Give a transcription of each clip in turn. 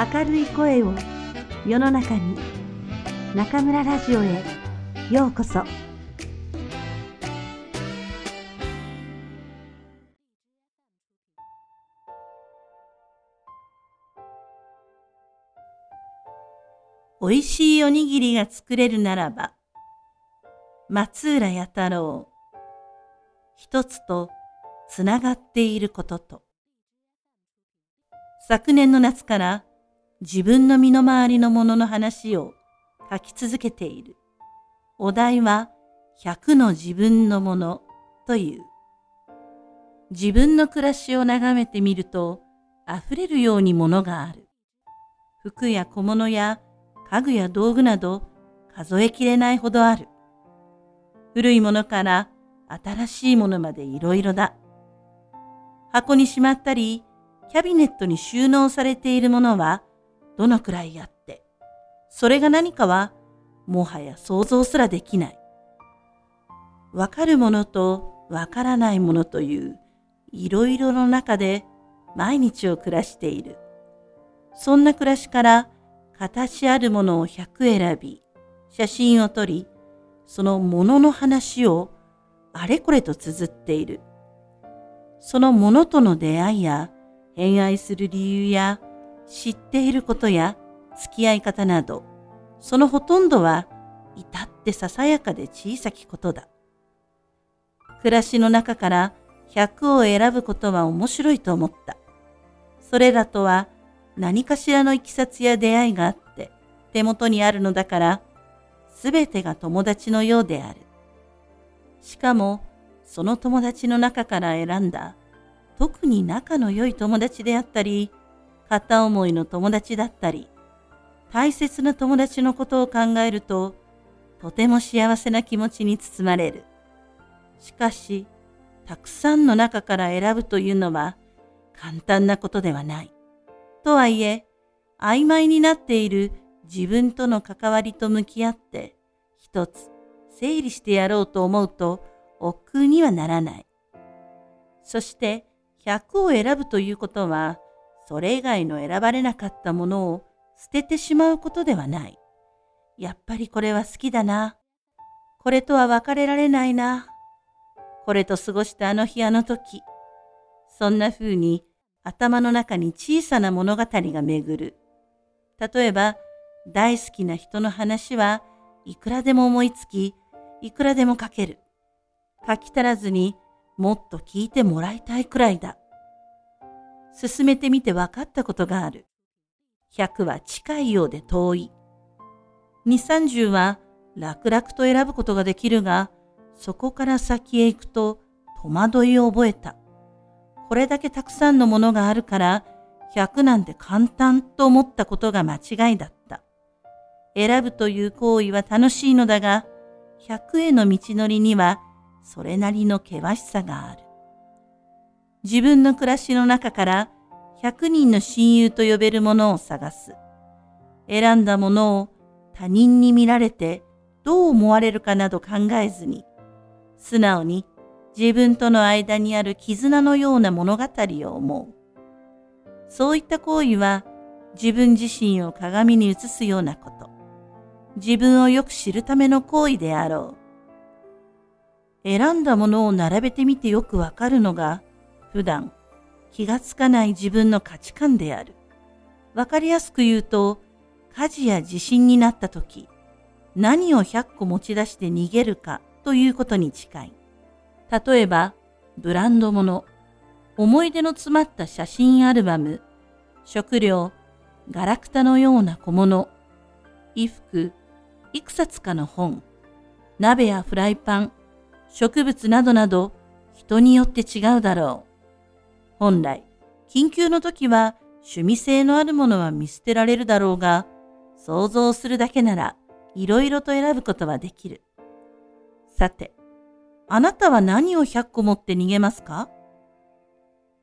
明るい声を世の中に中村ラジオへようこそ。おいしいおにぎりが作れるならば松浦弥太郎一つとつながっていることと。昨年の夏から自分の身の回りのものの話を書き続けている。お題は100の自分のものという。自分の暮らしを眺めてみると溢れるようにものがある。服や小物や家具や道具など数えきれないほどある。古いものから新しいものまでいろいろだ。箱にしまったり、キャビネットに収納されているものはどのくらいあって、それが何かはもはや想像すらできない。わかるものとわからないものといういろいろの中で毎日を暮らしている。そんな暮らしから形あるものを100選び、写真を撮り、そのものの話をあれこれと綴っている。そのものとの出会いや偏愛する理由や知っていることや付き合い方など、そのほとんどは至ってささやかで小さきことだ。暮らしの中から100を選ぶことは面白いと思った。それらとは何かしらのいきさつや出会いがあって手元にあるのだから、すべてが友達のようである。しかも、その友達の中から選んだ特に仲の良い友達であったり、片思いの友達だったり、大切な友達のことを考えると、とても幸せな気持ちに包まれる。しかし、たくさんの中から選ぶというのは簡単なことではない。とはいえ、曖昧になっている自分との関わりと向き合って、一つ整理してやろうと思うと、億劫にはならない。そして、100を選ぶということは、それ以外の選ばれなかったものを捨ててしまうことではない。やっぱりこれは好きだな。これとは別れられないな。これと過ごしたあの日あの時。そんな風に頭の中に小さな物語が巡る。例えば、大好きな人の話はいくらでも思いつき、いくらでも書ける。書き足らずにもっと聞いてもらいたいくらいだ。進めてみて分かったことがある。100は近いようで遠い。2、30は楽々と選ぶことができるが、そこから先へ行くと戸惑いを覚えた。これだけたくさんのものがあるから、100なんて簡単と思ったことが間違いだった。選ぶという行為は楽しいのだが、100への道のりにはそれなりの険しさがある。自分の暮らしの中から100人の親友と呼べるものを探す。選んだものを他人に見られてどう思われるかなど考えずに、素直に自分との間にある絆のような物語を思う。そういった行為は自分自身を鏡に映すようなこと。自分をよく知るための行為であろう。選んだものを並べてみてよくわかるのが、普段気がつかない自分の価値観である。わかりやすく言うと、火事や地震になった時、何を100個持ち出して逃げるかということに近い。例えば、ブランド物、思い出の詰まった写真アルバム、食料、ガラクタのような小物、衣服、いくさつかの本、鍋やフライパン、植物などなど人によって違うだろう。本来、緊急の時は趣味性のあるものは見捨てられるだろうが、想像するだけならいろいろと選ぶことはできる。さて、あなたは何を100個持って逃げますか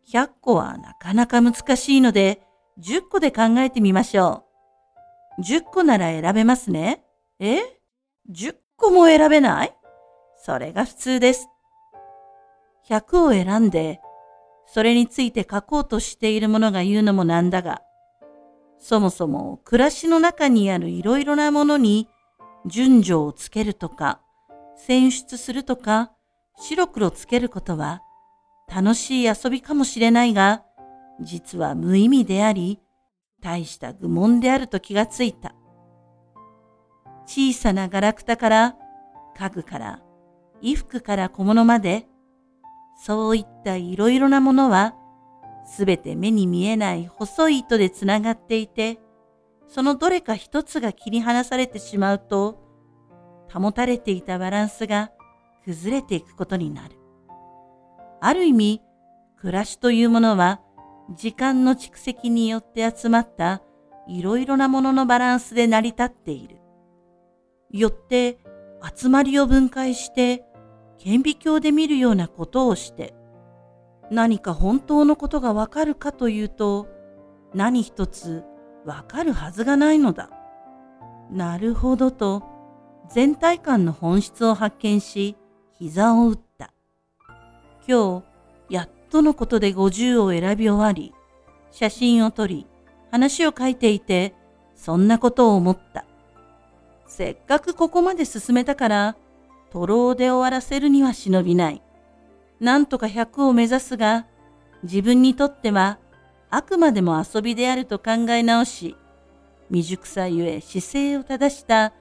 ?100 個はなかなか難しいので、10個で考えてみましょう。10個なら選べますね。え ?10 個も選べない？それが普通です。100を選んでそれについて書こうとしている者が言うのもなんだが、そもそも暮らしの中にあるいろいろなものに順序をつけるとか、選出するとか、白黒つけることは楽しい遊びかもしれないが、実は無意味であり、大した愚問であると気がついた。小さなガラクタから家具から衣服から小物まで、そういったいろいろなものは、すべて目に見えない細い糸でつながっていて、そのどれか一つが切り離されてしまうと、保たれていたバランスが崩れていくことになる。ある意味、暮らしというものは、時間の蓄積によって集まったいろいろなもののバランスで成り立っている。よって集まりを分解して顕微鏡で見るようなことをして何か本当のことがわかるかというと何一つわかるはずがないのだ。なるほどと全体感の本質を発見し膝を打った。今日やっとのことで50を選び終わり写真を撮り話を書いていてそんなことを思った。せっかくここまで進めたから、徒労で終わらせるには忍びない。なんとか100を目指すが、自分にとってはあくまでも遊びであると考え直し、未熟さゆえ姿勢を正した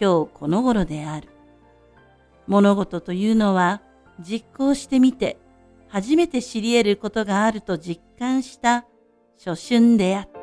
今日この頃である。物事というのは実行してみて初めて知り得ることがあると実感した初春であった。